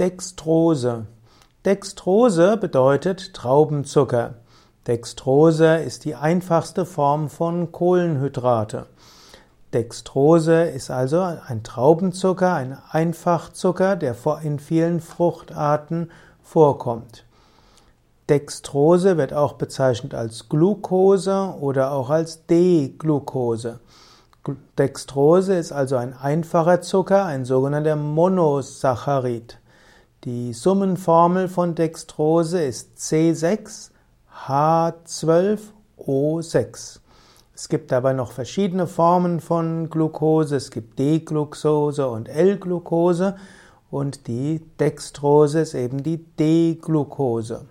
Dextrose. Dextrose bedeutet Traubenzucker. Dextrose ist die einfachste Form von Kohlenhydrate. Dextrose ist also ein Traubenzucker, ein Einfachzucker, der in vielen Fruchtarten vorkommt. Dextrose wird auch bezeichnet als Glucose oder auch als D-Glucose. Dextrose ist also ein einfacher Zucker, ein sogenannter Monosaccharid. Die Summenformel von Dextrose ist C6H12O6. Es gibt dabei noch verschiedene Formen von Glucose. Es gibt D-Glucose und L-Glucose und die Dextrose ist eben die D-Glucose.